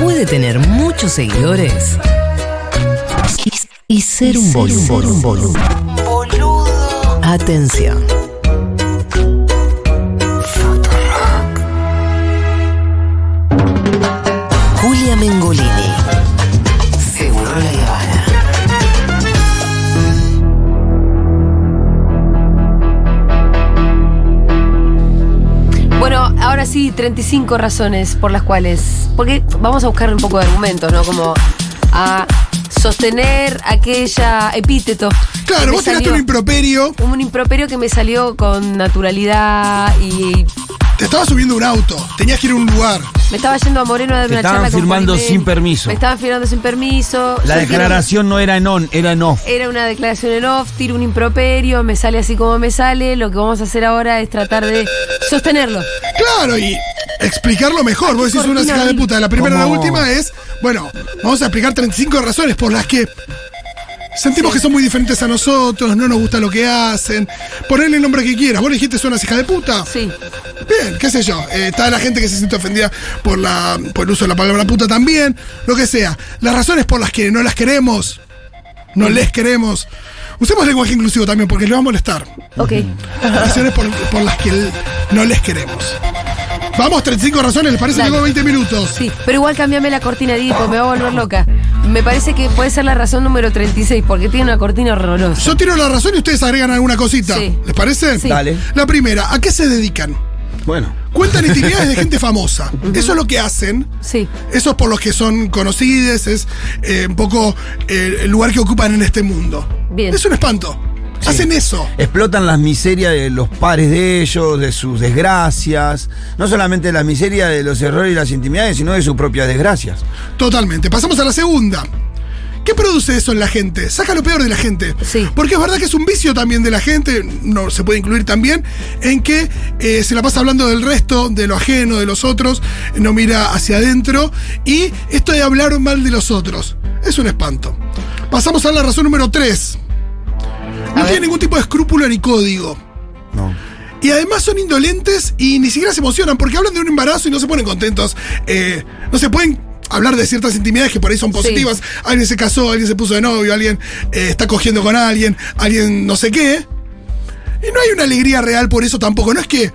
puede tener muchos seguidores y, y ser un boludo. Atención. Julia Mengolini. Sí, 35 razones por las cuales. Porque vamos a buscar un poco de argumentos, ¿no? Como a sostener aquella epíteto. Claro, vos tiraste un improperio, un improperio que me salió con naturalidad y te estaba subiendo un auto, tenías que ir a un lugar. me estaba yendo a Moreno a dar Te una estaban charla con firmando sin permiso. Me estaban firmando sin permiso. La Yo declaración no era en on, era en off. Era una declaración en off, tiro un improperio, me sale así como me sale. Lo que vamos a hacer ahora es tratar de sostenerlo. Claro, y explicarlo mejor. Vos decís una cortina hija de puta. La primera y la ¿Cómo? última es, bueno, vamos a explicar 35 razones por las que sentimos que son muy diferentes a nosotros, no nos gusta lo que hacen. Ponerle el nombre que quieras. Vos dijiste son unas hijas de puta. Sí. Bien, qué sé yo. Eh, está la gente que se siente ofendida por, la, por el uso de la palabra puta también. Lo que sea. Las razones por las que no las queremos, no les queremos. Usemos lenguaje inclusivo también porque les va a molestar. Ok. Las razones por, por las que no les queremos. Vamos, 35 razones, ¿les parece? Dale. Tengo 20 minutos. Sí, pero igual cambiame la cortina, Edipo, me va a volver loca. Me parece que puede ser la razón número 36, porque tiene una cortina horrorosa. Yo tiro la razón y ustedes agregan alguna cosita. Sí. ¿Les parece? Sí. Dale. La primera, ¿a qué se dedican? Bueno. Cuentan intimidades de gente famosa. Eso es lo que hacen. Sí. Eso es por los que son conocidos, es eh, un poco eh, el lugar que ocupan en este mundo. Bien. Es un espanto. Hacen eso. Explotan las miserias de los pares de ellos, de sus desgracias. No solamente las miserias de los errores y las intimidades, sino de sus propias desgracias. Totalmente. Pasamos a la segunda. ¿Qué produce eso en la gente? Saca lo peor de la gente. Sí. Porque es verdad que es un vicio también de la gente, no se puede incluir también, en que eh, se la pasa hablando del resto, de lo ajeno, de los otros, no mira hacia adentro. Y esto de hablar mal de los otros es un espanto. Pasamos a la razón número 3. No ver. tiene ningún tipo de escrúpulo ni código. No. Y además son indolentes y ni siquiera se emocionan porque hablan de un embarazo y no se ponen contentos. Eh, no se pueden hablar de ciertas intimidades que por ahí son positivas. Alguien se casó, alguien se puso de novio, alguien eh, está cogiendo con alguien, alguien no sé qué. Y no hay una alegría real por eso tampoco. No es que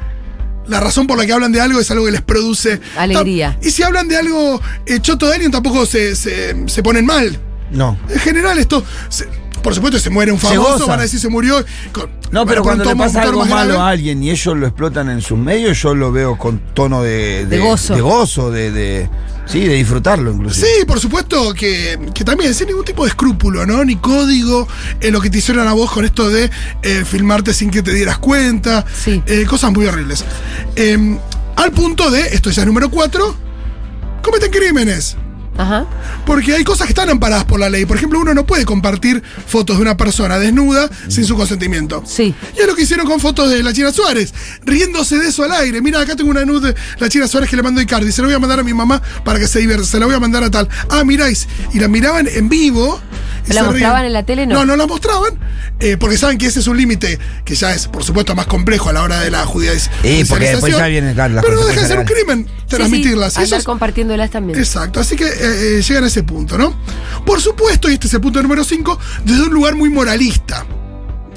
la razón por la que hablan de algo es algo que les produce Alegría. Y si hablan de algo eh, choto de alguien tampoco se, se- se ponen mal. No. En general esto... se- por supuesto, se muere un famoso, van a decir se murió. con- No, pero cuando le pasa algo malo grave. a alguien y ellos lo explotan en sus medios, yo lo veo con tono de, De gozo. De gozo, de, de- sí, de disfrutarlo inclusive. Sí, por supuesto que, que también, sin ningún tipo de escrúpulo, ¿no? Ni código, en lo que te hicieron a vos con esto de eh, filmarte sin que te dieras cuenta. Sí. Eh, cosas muy horribles. Eh, al punto de, esto ya es número 4, cometen crímenes. Ajá. Porque hay cosas que están amparadas por la ley. Por ejemplo, uno no puede compartir fotos de una persona desnuda sin su consentimiento. Sí. Y es lo que hicieron con fotos de la China Suárez, riéndose de eso al aire. Mira, acá tengo una nude de la China Suárez que le mandó Icardi. Se la voy a mandar a mi mamá para que se divierta. Se la voy a mandar a tal. Ah, miráis. Y la miraban en vivo. y ¿La se mostraban en la tele? No. No, no la mostraban. eh, porque saben que ese es un límite que ya es, por supuesto, más complejo a la hora de la judicialización. porque después ya vienen, claro, Pero no deja de ser un crimen Sí, transmitirlas. sí, andar es- compartiéndolas también. Exacto, así que eh, llegan a ese punto, ¿no? Por supuesto, y este es el punto número 5, desde un lugar muy moralista.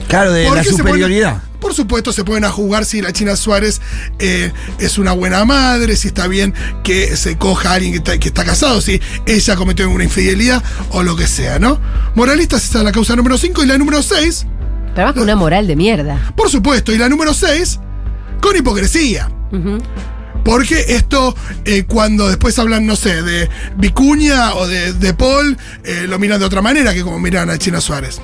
Claro, de ¿Por la superioridad. ponen- por supuesto, se pueden a jugar si la China Suárez eh, es una buena madre, si está bien que se coja a alguien que está, que está casado, si ella cometió una infidelidad o lo que sea, ¿no? Moralistas, esa es la causa número 5. Y la número 6, Pero más con una moral de mierda. por supuesto, y la número 6, con hipocresía. Porque esto, eh, cuando después hablan, no sé, de Vicuña o de, de Paul, eh, lo miran de otra manera que como miran a China Suárez.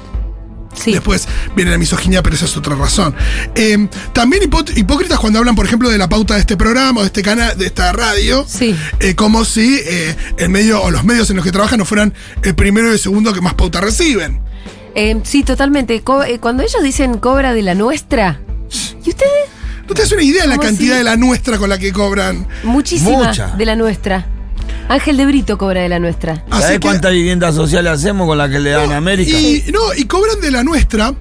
Sí. Después viene la misoginia, pero esa es otra razón. Eh, también hipó- hipócritas cuando hablan, por ejemplo, de la pauta de este programa de este canal, de esta radio. Sí. eh, como si eh, el medio o los medios en los que trabajan no fueran el primero y el segundo que más pauta reciben. Eh, sí, totalmente. Co- cuando ellos dicen cobra de la nuestra, ¿y ustedes? No te das una idea de la ¿Cómo cantidad de la nuestra con la que cobran. Muchísima Mucha. de la nuestra. Ángel de Brito cobra de la nuestra. Así ¿Sabes que- cuántas viviendas sociales hacemos con las que le dan a América? Y, no, y cobran de la nuestra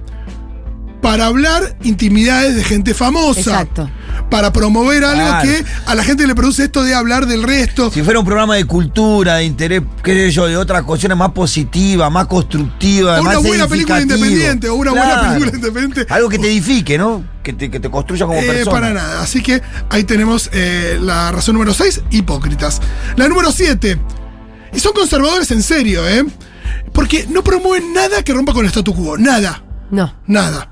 para hablar intimidades de gente famosa. Exacto. Para promover algo Claro. que a la gente le produce esto de hablar del resto. Si fuera un programa de cultura, de interés, qué sé yo, de otras cuestiones más positivas, más constructivas, O una más buena película independiente, o una buena película independiente. Algo que te edifique, ¿no? Que te, que te construya como Eh, persona. para nada. Así que ahí tenemos eh, la razón número 6, hipócritas. La número 7. Y son conservadores en serio, ¿eh? Porque no promueven nada que rompa con el statu quo. Nada. No. Nada.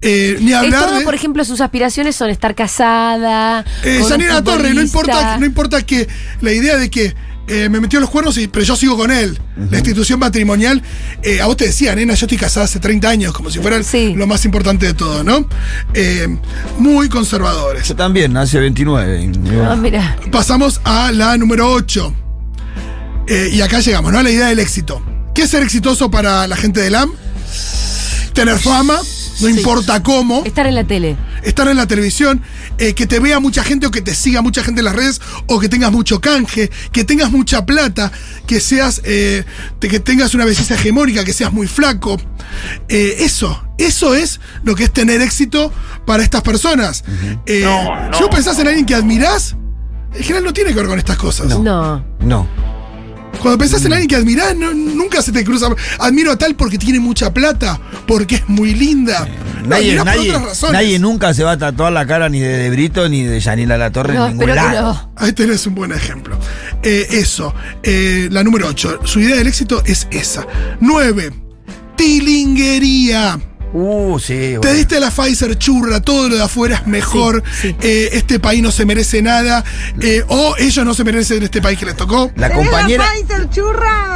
Eh, ni Es hablar todo, de. por ejemplo, sus aspiraciones son estar casada. Eh, Torre, no importa, no importa que la idea de que eh, me metió los cuernos, y, pero yo sigo con él. La institución matrimonial, eh, a vos te decía, nena, yo estoy casada hace 30 años, como si fuera Sí. lo más importante de todo, ¿no? Eh, muy conservadores. Yo también, nací 29. y- Ah, mira. Pasamos a la número 8. Eh, y acá llegamos, ¿no? A la idea del éxito. ¿Qué es ser exitoso para la gente del AM? Tener fama, no importa cómo. Estar en la tele. estar en la televisión, eh, que te vea mucha gente o que te siga mucha gente en las redes, o que tengas mucho canje, que tengas mucha plata, que seas, eh, que tengas una belleza hegemónica, que seas muy flaco. Eh, eso, eso es lo que es tener éxito para estas personas. Eh, Si vos pensás en alguien que admirás, en general no tiene que ver con estas cosas. No. No. Cuando pensás en alguien que admirás, no- nunca se te cruza. Admiro a tal porque tiene mucha plata, porque es muy linda. Nadie, nadie, nadie nunca se va a tatuar la cara ni de, de Brito ni de Yanila La Torre No, en ningún lado. no. Ahí tenés un buen ejemplo. Eh, eso. Eh, la número 8. Su idea del éxito es esa. 9. Tilinguería. Uh, sí. Te diste la Pfizer churra, todo lo de afuera es mejor. Sí, sí. eh, este país no se merece nada. eh, o ellos no se merecen este país que les tocó. La compañera.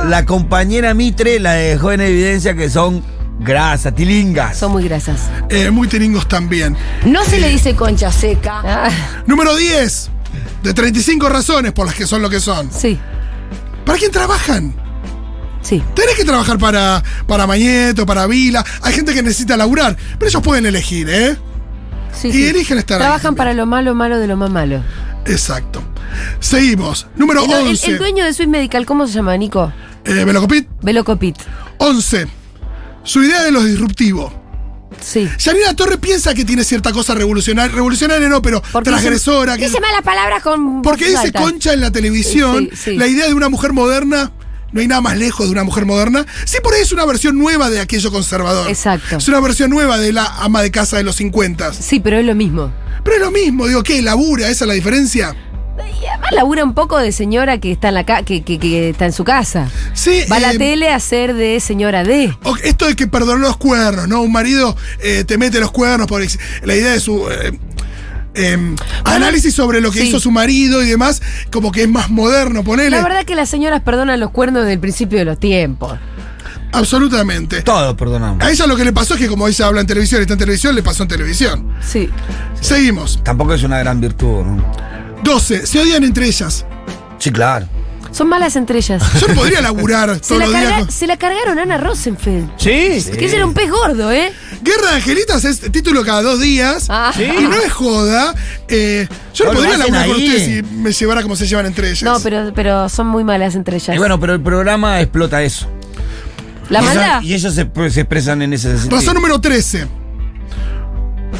La compañera Mitre la dejó en evidencia que son grasas, tilingas. Son muy grasas. Eh, muy tiringos también. No se le dice concha seca. Ah, Número 10. De 35 razones por las que son lo que son. sí, ¿Para quién trabajan? Sí. Tenés que trabajar para, para Mañeto, para Vila. Hay gente que necesita laburar. Pero ellos pueden elegir, ¿eh? sí, Y sí. eligen estar Trabajan para lo malo, malo de lo más malo. Exacto. Seguimos. Número El, el- 11. el dueño de Swiss Medical, ¿cómo se llama, Nico? Eh, Velocopit. Velocopit. 11. Su idea de lo disruptivo. Sí. Yanina Torre piensa que tiene cierta cosa revolucionaria. Revolucionaria no, pero Porque transgresora. Dice, que- dice malas palabras con. porque dice alta. concha en la televisión. Sí, sí. La idea de una mujer moderna. No hay nada más lejos de una mujer moderna. Sí, por ahí es una versión nueva de aquello conservador. Exacto. Es una versión nueva de la ama de casa de los 50. Sí, pero es lo mismo. Pero es lo mismo, digo, ¿qué? ¿Labura? ¿Esa es la diferencia? Y además labura un poco de señora que está en la ca- que, que- que está en su casa. Sí. Va a la eh, tele a ser de señora D. Esto de que perdonó los cuernos, ¿no? Un marido eh, te mete los cuernos por la idea de su. eh, em, análisis sobre lo que sí. hizo su marido y demás, como que es más moderno, ponele. La verdad que las señoras perdonan los cuernos desde el principio de los tiempos. Absolutamente. Todos perdonamos. A ella lo que le pasó es que, como ella habla en televisión y está en televisión, le pasó en televisión. Sí. Seguimos. Tampoco es una gran virtud, ¿no? 12. Se odian entre ellas. Sí, claro. Son malas entre ellas. Yo no podría laburar Se todos la, los días. carga- con- se la cargaron a Ana Rosenfeld. Sí. Que ese era un pez gordo, ¿eh? Guerra de Angelitas es título cada dos días. Ah. Y no es joda. Eh, yo no lo podría hacen laburar con ahí. ustedes si me llevara como se llevan entre ellas. No, pero, pero son muy malas entre ellas. Y bueno, pero el programa explota eso. la y ellos- maldad. Y ellos se, se expresan en ese sentido. Razón número 13.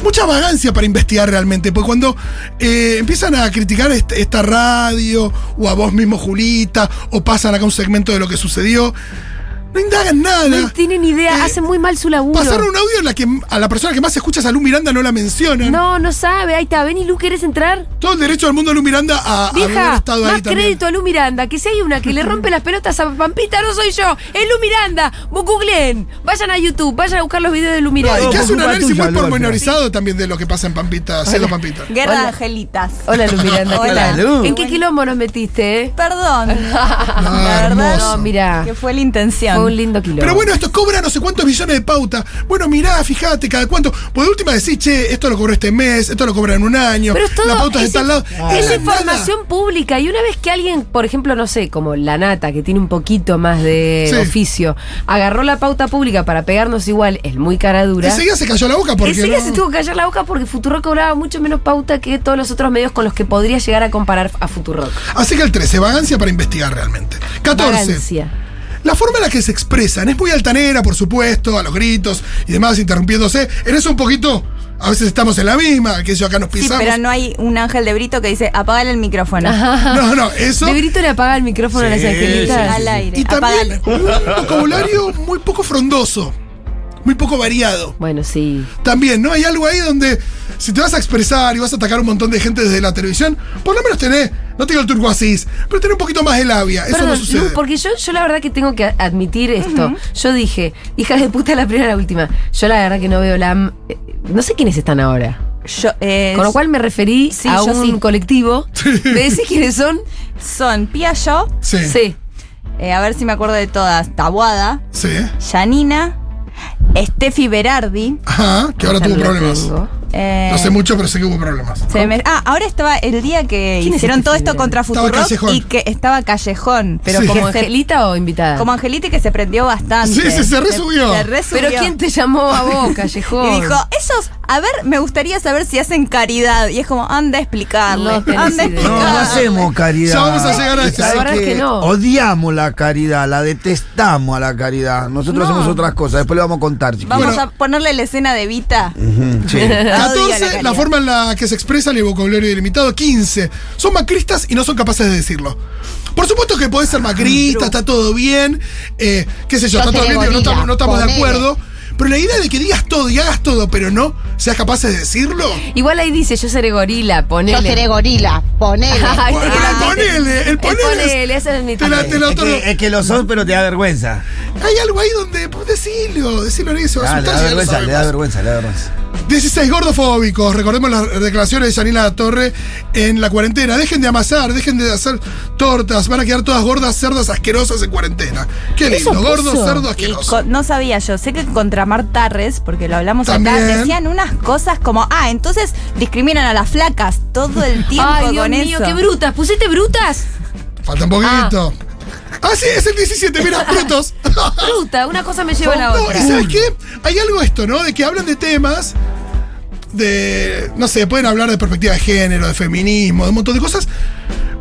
Mucha vagancia para investigar realmente, porque cuando eh, empiezan a criticar este- esta radio, o a vos mismo, Julita, o pasan acá un segmento de lo que sucedió, no indagan nada. No tienen idea, Eh, hacen muy mal su laburo. Pasaron un audio en la que a la persona que más escucha es a Lu Miranda, no la mencionan. No, no sabe. Ahí está. Ven y Lu, ¿querés entrar? Todo el derecho del mundo a Lu Miranda a, a haber Vieja, estado más ahí también. crédito a Lu Miranda. Que si hay una que le rompe las pelotas a Pampita, no soy yo. Es Lu Miranda. Vos googleen. Vayan a YouTube. Vayan a buscar los videos de Lu No, y Miranda. que hace un análisis muy pormenorizado también de lo que pasa en Pampita, Cielo Pampita. Guerra Hola. de angelitas. Hola, Lu Miranda. ¿qué Hola, tal? Lu. ¿En qué quilombo nos metiste, eh? Perdón. la verdad hermoso. No, mira. que fue la intención. Fue un lindo quilombo. Pero bueno, esto cobra no sé cuántos millones de pauta. Bueno, mirá, fíjate, cada cuánto. Pues de última decís, che, esto lo cobró este mes, esto lo cobra en un año. Pero es todo. la pauta es de tal lado. Es información pública. Y una vez que alguien, por ejemplo, no sé, como la nata, que tiene un poquito más de Sí. oficio, agarró la pauta pública para pegarnos igual, es muy cara dura. Enseguida se cayó la boca porque. Enseguida no- se tuvo que callar la boca porque Futurock cobraba mucho menos pauta que todos los otros medios con los que podría llegar a comparar a Futurock. Así que el 13, vagancia para investigar realmente. 14. Vagancia. La forma en la que se expresan es muy altanera, por supuesto, a los gritos y demás, interrumpiéndose. En eso un poquito A veces estamos en la misma, que eso acá nos Sí, pisamos. pero no hay un ángel de Brito que dice, apagale el micrófono. no, no, eso. De Brito le apaga el micrófono a las Sí, angelitas. Al aire. Y también un vocabulario muy poco frondoso, muy poco variado. Bueno, sí. También, ¿no? Hay algo ahí donde si te vas a expresar y vas a atacar a un montón de gente desde la televisión, por lo menos tenés, no te digo el turco asís, pero tenés un poquito más de labia. Eso Perdón, no sucede. Lu, porque yo, yo la verdad que tengo que admitir esto. Yo dije, hija de puta la primera y la última. Yo la verdad que no veo la... eh, No sé quiénes están ahora. Yo, eh, Con lo cual me referí sí, a un sí. colectivo. ¿Me decís quiénes son? son Pia Yo, Sí, sí. Sí. eh, a ver si me acuerdo de todas, Tabuada, Janina, Steffi Berardi. Ajá, que ahora tuvo problemas. tengo. Eh, No sé mucho, pero sé que hubo problemas. se me- ah, ahora estaba el día que ¿Quién es hicieron este todo esto contra Futurock y que estaba Callejón, pero Sí. ¿Como Angelita o invitada? como Angelita que se prendió bastante. Sí, sí, se resubió. Se resubió. ¿Pero quién te llamó a vos, Callejón? Y dijo, esos, a ver, me gustaría saber si hacen caridad. Y es como, anda a explicarle. No tenés anda a idea. No, no hacemos caridad. Ya vamos a llegar a eso. ¿Sabes La verdad es que no. Odiamos la caridad, la detestamos a la caridad. Nosotros No. hacemos otras cosas, después le vamos a contar. chiquillos. Vamos Bueno. a ponerle la escena de Vita. Ujú, sí. Odio la 14, la, forma en la que se expresan y el vocabulario ilimitado. 15, son macristas y no son capaces de decirlo. Por supuesto que podés ser macrista, está todo bien, eh, qué sé yo, Yo está todo bien, digo, no estamos, no estamos de acuerdo. Pero la idea de que digas todo y hagas todo, pero no seas capaces de decirlo. Igual ahí dice, yo seré gorila, ponele. Yo seré gorila, ponele. Ay, Bueno, te la- el ponele, el El ponele. ponele, ese es mi Te la- te la Es que, es que lo sos, pero te da vergüenza. Hay algo ahí donde, pues decilo, decilo, va a Ah, le da vergüenza, le da vergüenza, le da vergüenza. 16 gordofóbicos, recordemos las declaraciones de Yanina Torre en la cuarentena. Dejen de amasar, dejen de hacer tortas, van a quedar todas gordas, cerdas, asquerosas en cuarentena. Qué ¿Eso lindo, gordo, puso? cerdo, Y asqueroso. no sabía yo, sé que contra Mar Tarres, porque lo hablamos acá, También. decían unas cosas como, ah, entonces discriminan a las flacas todo el tiempo Ay, Dios con mío, eso. qué brutas. ¿Pusiste brutas? Falta un poquito. Ah, sí, es el 17, mira, frutos. Bruta, una cosa me lleva a la No, otra. y ¿sabes qué? Hay algo esto, ¿no? De que hablan de temas de, no sé, pueden hablar de perspectiva de género, de feminismo, de un montón de cosas,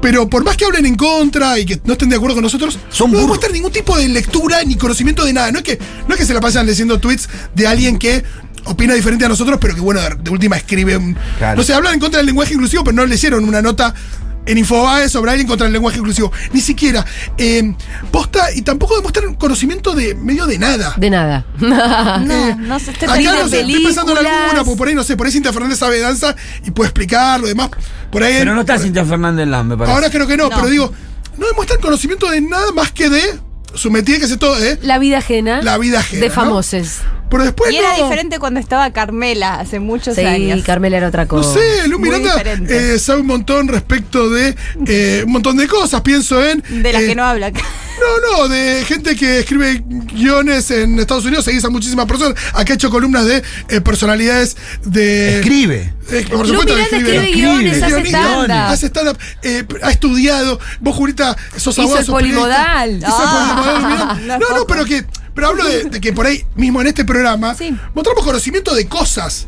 pero por más que hablen en contra y que no estén de acuerdo con nosotros, Son no demuestran ningún tipo de lectura ni conocimiento de nada. No es que, no es que se la pasan leyendo tweets de alguien que opina diferente a nosotros, pero que bueno, de, de última escribe un... Claro. No sé, hablan en contra del lenguaje inclusivo, pero no leyeron una nota en Infobae sobre alguien contra el lenguaje inclusivo. Ni siquiera. Eh, posta, y tampoco demuestran conocimiento de medio de nada. De nada. No, no sé, estoy Acá pensando no en sé, estoy pensando en alguna, porque por ahí no sé, por ahí Cintia Fernández sabe danza y puede explicar lo demás. Por ahí. Pero no está Cintia Fernández Lam, me parece. Ahora creo que no, No. pero digo, no demuestran conocimiento de nada más que de su metida que hace todo, ¿eh? La vida ajena. La vida ajena, De ¿no? Pero después Y era no. diferente cuando estaba Carmela hace muchos Sí, años. Carmela era otra No cosa. sé, Lu Miranda eh, sabe un montón respecto de eh, un montón de cosas. Pienso en. De las eh, que no habla acá. No, no, de gente que escribe guiones en Estados Unidos, seguís a muchísimas personas. Acá he hecho columnas de eh, personalidades de. Escribe. Eh, por Lu supuesto escribe. escribe guiones, hace Guionista, stand-up. Hace stand-up, eh, ha estudiado. Vos, Julita, sos Hizo abogado, el sos periodista. polimodal. Hizo el Ah, polimodal, no No, no, pero que. Pero hablo de, de que por ahí, mismo en este programa, Sí. mostramos conocimiento de cosas.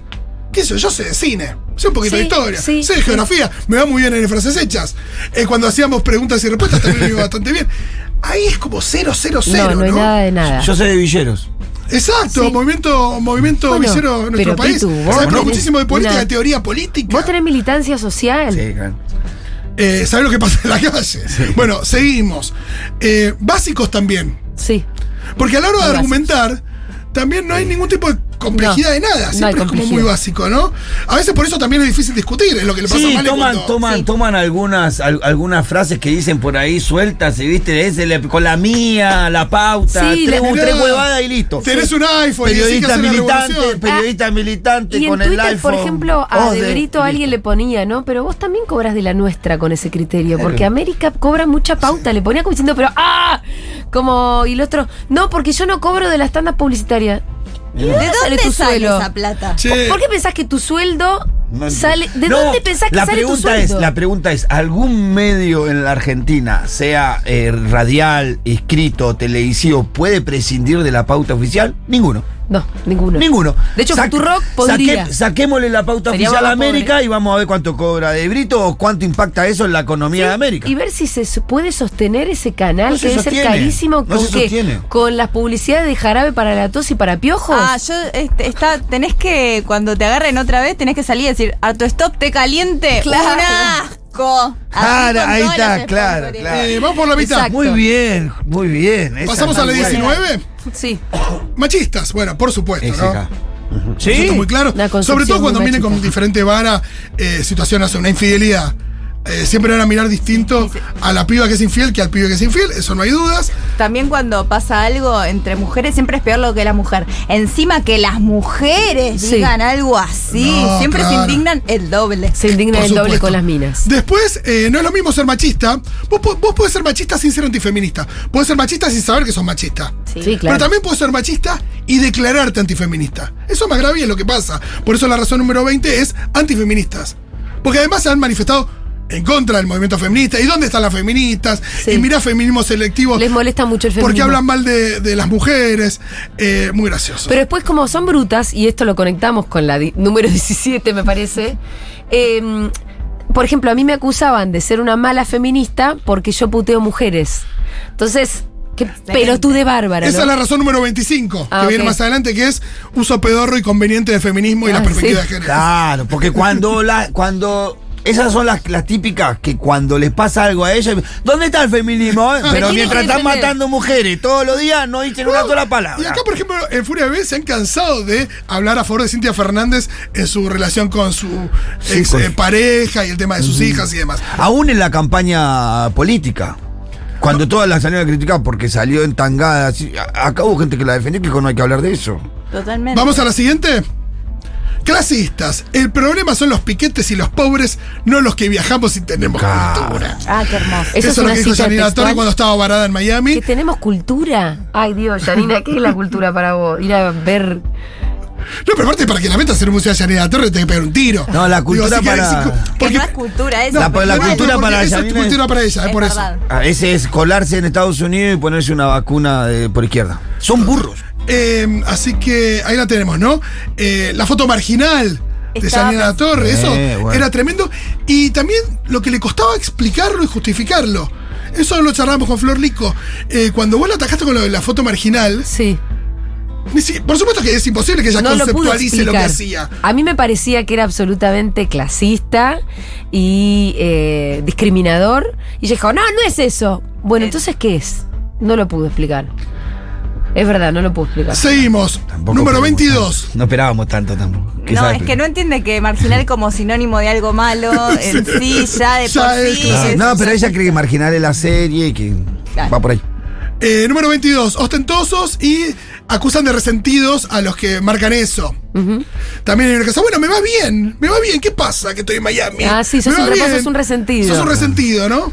¿Qué sé yo? Yo sé de cine, sé un poquito de Sí, historia, sí, sé de geografía, me va muy bien en frases hechas. Eh, cuando hacíamos preguntas y respuestas también me iba bastante bien. Ahí es como cero, cero, cero, No, no hay nada de nada. Yo sé de villeros. Exacto, Sí. movimiento, movimiento Bueno, visero en nuestro país. Pitu, vos Sabemos muchísimo de política, una- de teoría política. ¿Vos tenés militancia social? Sí, claro. Eh, ¿Sabés lo que pasa en la calle? Bueno, seguimos. Eh, básicos también. Sí. Porque a la hora de argumentar, también no hay ningún tipo de complejidad No, de nada. no Siempre es como muy básico, ¿no? A veces por eso también es difícil discutir, es lo que le pasa Sí, a toman, cuando- toman, Sí. toman algunas, al- algunas frases que dicen por ahí sueltas, y viste, le- con la mía, la pauta, Sí, tres, la- un- tres huevadas y listo. Tenés un iPhone Periodista militante, periodista militante Y en con el Twitter, iPhone. por ejemplo, a Oh, De de- Brito alguien le ponía, ¿no? Pero vos también cobras de la nuestra con ese criterio, porque América cobra mucha pauta, le ponía como diciendo, pero ¡ah! Como, y el otro, no, porque yo no cobro de las tandas publicitarias. ¿Y ¿De sale dónde tu sale sueldo? esa plata? Che, ¿Por, qué pensás que tu sueldo No Sale-. ¿de dónde pensás que la sale tu pregunta es, sueldo? La pregunta es, ¿algún medio en la Argentina, sea eh, radial, escrito, televisivo, puede prescindir de la pauta oficial? Ninguno. No, ninguno. Ninguno. De hecho, Saque- Futurock podría. saque- saquémosle la pauta Sería oficial a pobre. América y vamos a ver cuánto cobra de Brito o cuánto impacta eso en la economía de América. Y ver si se puede sostener ese canal No que se debe ser sostiene. carísimo. No ¿Con se sostiene. Con las publicidades de jarabe para la tos y para piojos. Ah, yo este, está, tenés que, cuando te agarren otra vez, tenés que salir y decir, harto stop, té caliente. Claro. Así Claro, ahí está, claro. Eh, vamos por la mitad. Exacto. Muy bien, muy bien. Esa Pasamos a la muy buena. 19. Sí. Machistas, bueno, por supuesto, ¿no? Eso está muy claro. Sobre todo cuando vienen con diferente vara, eh, situaciones, una infidelidad. Eh, siempre van a mirar distinto a la piba que es infiel que al pibe que es infiel, eso no hay dudas. También cuando pasa algo entre mujeres, siempre es peor lo que la mujer. Encima que las mujeres Sí. digan algo así, No, siempre claro. se indignan el doble. Se indigna Por el doble con las minas. Después, eh, no es lo mismo ser machista. Vos, vos podés ser machista sin ser antifeminista. Podés ser machista sin saber que sos machista. Sí, Pero claro. también puedes ser machista y declararte antifeminista. Eso es más grave y es lo que pasa. Por eso la razón número 20 es antifeministas. Porque además se han manifestado en contra del movimiento feminista. ¿Y dónde están las feministas? Sí. Y mirá feminismo selectivo. Les molesta mucho el Porque feminismo. hablan mal de, de las mujeres. Eh, muy gracioso. Pero después, como son brutas, y esto lo conectamos con la número 17, me parece. eh, por ejemplo, a mí me acusaban de ser una mala feminista porque yo puteo mujeres. Entonces, qué pelotude bárbara. Esa ¿no? es la razón número 25, Ah, que viene ok. más adelante, que es uso pedorro y conveniente del feminismo y la Ah, perspectiva sí. de género. Claro, porque cuando la, cuando esas son las, las típicas que cuando les pasa algo a ellas, ¿dónde está el feminismo? eh? Pero mientras están matando mujeres todos los días, no dicen una sola Y palabra. acá, por ejemplo, en Furia B se han cansado de hablar a favor de Cintia Fernández en su relación con su Sí, ex con- eh, pareja y el tema de sus hijas y demás. Aún en la campaña política. Cuando todas la salieron a criticar porque salió entangada. Acá hubo gente que la defendió que dijo, no hay que hablar de eso. Totalmente. Vamos a la siguiente. Clasistas. El problema son los piquetes y los pobres, no los que viajamos y tenemos cultura. Ah, qué hermoso. Eso Eso es es lo una que dijo Janina. Torre cuando estaba varada en Miami. ¿Que tenemos cultura? Ay, Dios, Janina, ¿qué es la cultura para vos? Ir a ver. No, pero aparte, para que la metas hacer un museo de Janina Torre, te que pegar un tiro. No, la cultura que para- Que porque- no es cultura eso. La- pero la igual. cultura para esa es es- cultura para ella, es Es por verdad. eso. A veces colarse en Estados Unidos y ponerse una vacuna de- por izquierda. Son burros. Eh, así que ahí la tenemos, ¿no? Eh, la foto marginal de pensando. Torre, eso Eh, bueno. era tremendo. Y también lo que le costaba explicarlo y justificarlo. Eso lo charlamos con Flor Lico. Eh, cuando vos la atacaste con lo de la foto marginal, Sí. por supuesto que es imposible que ella No lo conceptualice lo que explicar. hacía. A mí me parecía que era absolutamente clasista y eh, discriminador. Y ella dijo, no, no es eso. Bueno, entonces, ¿qué es? No lo pudo explicar. Es verdad, no lo pudo explicar. Seguimos. Tampoco Número esperábamos 22. tanto. No esperábamos tanto tampoco. ¿Qué No, sabe? es que no entiende que marginal como sinónimo de algo malo en sí, ya de Ya por es, sí. claro. es- No, pero ella cree que marginal es la serie y que Claro. va por ahí. Eh, número 22. Ostentosos y acusan de resentidos a los que marcan eso. Ujú. También hay una cosa, bueno, me va bien, me va bien, ¿qué pasa que estoy en Miami? Ah, sí, sos Me va un- bien. sos un resentido. Sos un resentido, ¿no?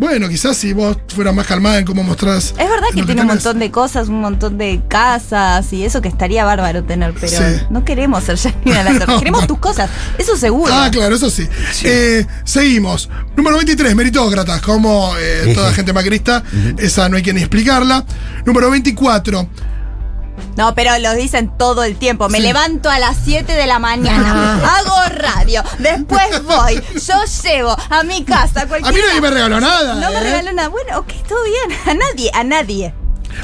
Bueno, quizás si vos fueras más calmada en cómo mostrás. Es verdad que tiene un montón de cosas, un montón de casas y eso que estaría bárbaro tener, pero Sí. no queremos ser Janina No, queremos no. tus cosas, eso seguro. Ah, claro, eso sí. Eh, seguimos. Número 23, meritócratas, como eh, toda gente macrista. Esa no hay que ni explicarla. Número 24. No, pero lo dicen todo el tiempo. Me Sí. levanto a las 7 de la mañana, hago radio, después voy, yo llevo a mi casa A mí nadie me regaló nada. No me ¿eh? regaló nada. Bueno, ok, todo bien. A nadie, a nadie.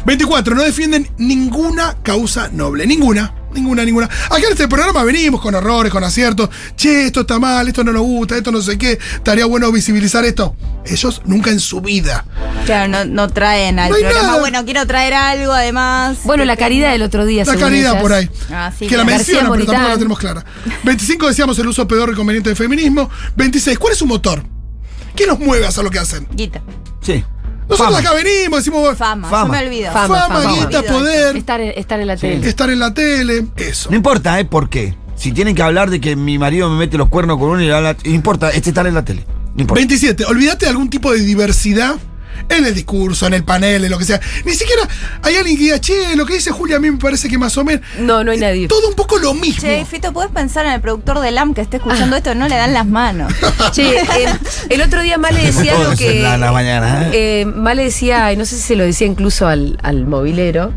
24. No defienden ninguna causa noble. Ninguna. Ninguna, ninguna. Acá en este programa venimos con errores, con aciertos. Che, esto está mal, esto no nos gusta, esto no sé qué. Estaría bueno visibilizar esto. Ellos nunca en su vida. Claro, no, no traen al No programa. nada. Bueno, quiero traer algo además. Bueno, la caridad del otro día. La según caridad ellas. por ahí. Ah, sí, que la mencionan, pero tampoco la tenemos clara. 25 decíamos el uso pedorro y conveniente del feminismo. 26. ¿Cuál es su motor? ¿Qué los mueve a hacer lo que hacen? Guita. Sí. Nosotros Fama. acá venimos, decimos Fama. Fama. Yo me olvido. Fama, fama, fama. guita, poder, Estar, en- estar en la tele. estar en la tele, eso. No importa, ¿eh? ¿Por qué? Si tienen que hablar de que mi marido me mete los cuernos con uno y no importa, este está en la tele. No importa. 27. Olvídate de algún tipo de diversidad en el discurso, en el panel, en lo que sea. Ni siquiera hay alguien que diga, che, lo que dice Julia a mí me parece que más o menos. No, no hay nadie. Todo un poco lo mismo. Che, Fito, ¿puedes pensar en el productor de LAM que esté escuchando esto? No le dan las manos. Che, eh, el otro día Male decía algo que. la, la mañana, ¿eh? eh, Male decía, y no sé si se lo decía incluso al, al movilero,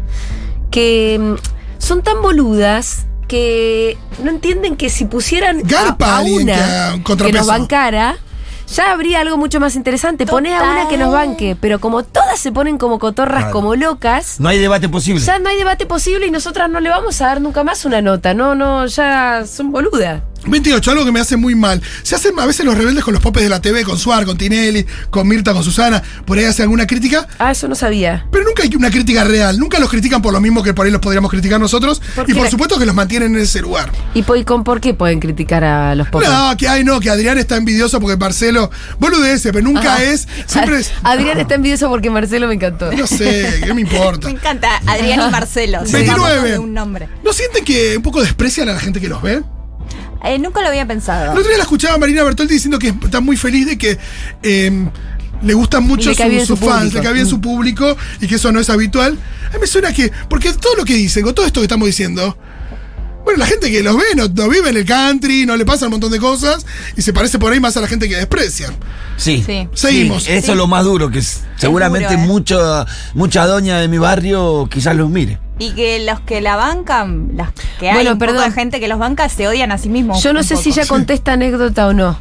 que mm, son tan boludas que no entienden que si pusieran a- Garpa a, haga una un que, nos bancara, ya habría algo mucho más interesante. Poné a una que nos banque, pero como todas se ponen como cotorras, Claro. como locas, No hay debate posible. ya no hay debate posible y nosotras no le vamos a dar nunca más una nota. No, no, ya son boludas. 28, algo que me hace muy mal. Se hacen a veces los rebeldes con los popes de la TV, con Suar, con Tinelli, con Mirta, con Susana. Por ahí hacen alguna crítica. Ah, eso no sabía. Pero nunca hay una crítica real. Nunca los critican por lo mismo que por ahí los podríamos criticar nosotros. ¿Por y qué por supuesto que los mantienen en ese lugar. ¿Y con por qué pueden criticar a los popes? No, que ay no, que Adrián está envidioso porque Marcelo. Boludece, pero nunca Ajá. es. Siempre es. Adrián está envidioso porque Marcelo me encantó. No sé, ¿qué me importa? Me encanta Adrián y Marcelo. Sí. Digamos 29. de un nombre. ¿No sienten que un poco desprecian a la gente que los ve? Eh, nunca lo había pensado. El otro día la escuchaba a Marina Bertoldi diciendo que está muy feliz de que eh, le gustan mucho sus su sus fans, le cae bien su público y que eso no es habitual. A mí me suena que, porque todo lo que dicen, con todo esto que estamos diciendo, bueno, la gente que los ve no, no vive en el country, no le pasa un montón de cosas y se parece por ahí más a la gente que desprecian. Sí. Sí. Seguimos. Sí, eso es lo más duro, que es- seguramente duro, ¿eh? mucho, mucha doña de mi barrio quizás los mire. Y que los que la bancan, las que hay Bueno, un poco perdón. de gente que los banca, se odian a sí mismos. Yo no sé si ya conté esta anécdota o no.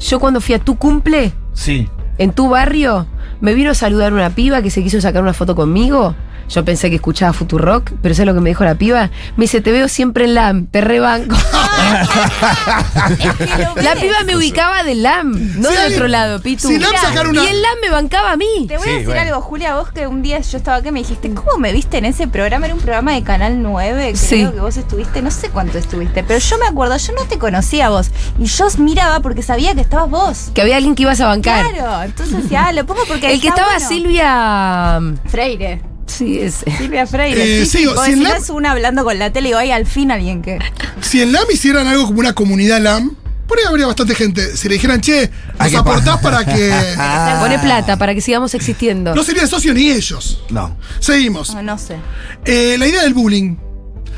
Yo cuando fui a tu cumple, Sí. en tu barrio, me vino a saludar una piba que se quiso sacar una foto conmigo. Yo pensé que escuchaba Futurock, pero ¿sabes lo que me dijo la piba? Me dice, te veo siempre en LAM, te rebanco. La piba me ubicaba de LAM, no Si de otro lado, Pitu. si LAM Mirá, sacara una- Y en LAM me bancaba a mí. Te voy Sí, a decir bueno. algo, Julia, vos que un día yo estaba acá y me dijiste, ¿cómo me viste en ese programa? Era un programa de Canal 9, creo Sí. que vos estuviste, no sé cuánto estuviste, pero yo me acuerdo, yo no te conocía a vos. Y yo miraba porque sabía que estabas vos. Que había alguien que ibas a bancar. Claro, entonces decía, ah, lo pongo porque El que estaba bueno. Silvia. Freire. Sí, ese. Silvia Freire. Eh, sí, sí, si en decís, la- no es una hablando con la tele y digo, ay, al fin alguien que. Si en LAM hicieran algo como una comunidad LAM, por ahí habría bastante gente. Si le dijeran, che, nos que aportás para que. Ah. Pone plata para que sigamos existiendo. No serían socios ni ellos. No. Seguimos. No, no sé. Eh, la idea del bullying.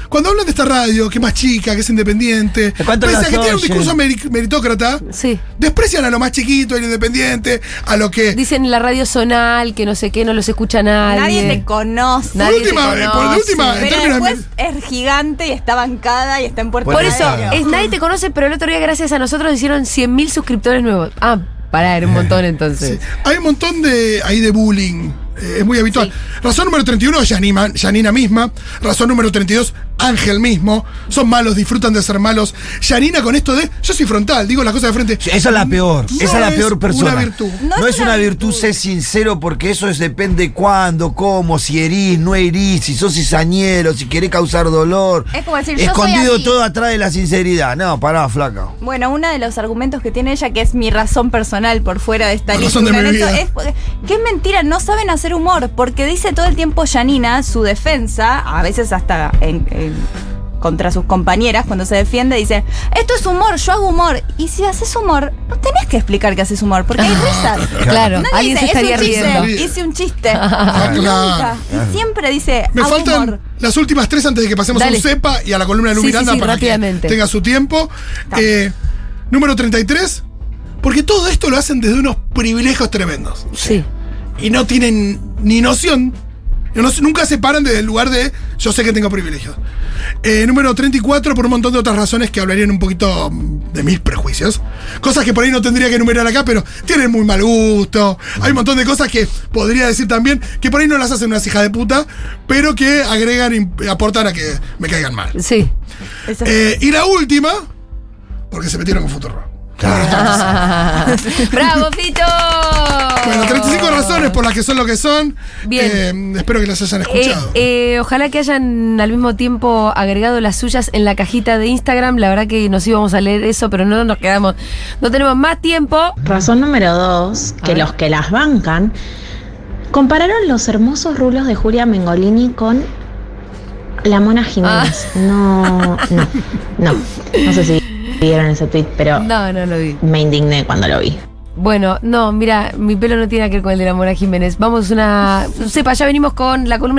Cuando hablan de esta radio, que es más chica, que es independiente, ¿De cuánto pese a que tiene un discurso meri- meritócrata, Sí. desprecian a lo más chiquito, a lo independiente, a lo que. Dicen en la radio zonal que no sé qué, no los escucha nadie. Nadie te conoce. Nadie Por última, te eh, por última, en Pero después es gigante y está bancada y está en Puerto Por eso, es, nadie te conoce, pero el otro día, gracias a nosotros, hicieron 100.000 suscriptores nuevos. Ah, pará, era un montón entonces. Sí. Hay un montón de ahí de bullying. eh, es muy habitual. Razón número 31, Yanima, Yanina misma. Razón número 32, Ángel mismo. Son malos, disfrutan de ser malos. Yanina con esto de yo soy frontal, digo las cosas de frente. Esa es la peor. No esa es la peor persona. una virtud. No, es una virtud ser sincero porque eso es depende cuándo, cómo, si herís, no herís, si sos cizañero, si querés causar dolor. Es como decir, yo soy Escondido así. todo atrás de la sinceridad. No, pará, flaca. Bueno, uno de los argumentos que tiene ella, que es mi razón personal por fuera de esta La lista, razón de mi una neta, vida. es porque- que es mentira, no saben hacer humor, porque dice todo el tiempo Janina, su defensa, a veces hasta en- en- contra sus compañeras, cuando se defiende, dice, esto es humor, yo hago humor. Y si haces humor, no tenés que explicar que haces humor, porque hay risas. Claro, Nadie alguien dice, se estaría "Es un chiste, riendo. Hice un chiste. Claro. Y siempre dice, Me hago faltan humor. las últimas tres antes de que pasemos a un cepa y a la columna de Lu Sí, sí, Miranda sí, para que tenga su tiempo. Eh, número 33, porque todo esto lo hacen desde unos privilegios tremendos. Sí. y no tienen ni noción. no- nunca se paran desde el lugar de yo sé que tengo privilegios. Eh, número 34, por un montón de otras razones que hablarían un poquito de mis prejuicios. Cosas que por ahí no tendría que enumerar acá, pero tienen muy mal gusto. Hay un montón de cosas que podría decir también que por ahí no las hacen unas hijas de puta, pero que agregan y aportan a que me caigan mal. Sí. Eh, y la última, porque se metieron con Futuro. ¡Bravo, Fito! Bueno, 35 razones por las que son lo que son. Bien. Eh, espero que las hayan Eh, escuchado. eh, ojalá que hayan al mismo tiempo agregado las suyas en la cajita de Instagram. La verdad que nos íbamos a leer eso, pero no nos quedamos. No tenemos más tiempo. Razón número dos, que los que las bancan compararon los hermosos rulos de Julia Mengolini con la Mona Jiménez. No, no, no. No sé si vieron ese tweet, pero No, no lo vi. me indigné cuando lo vi. Bueno, no, mira, mi pelo no tiene que ver con el de la Mona Jiménez. Vamos una. Sepa, ya venimos con la columna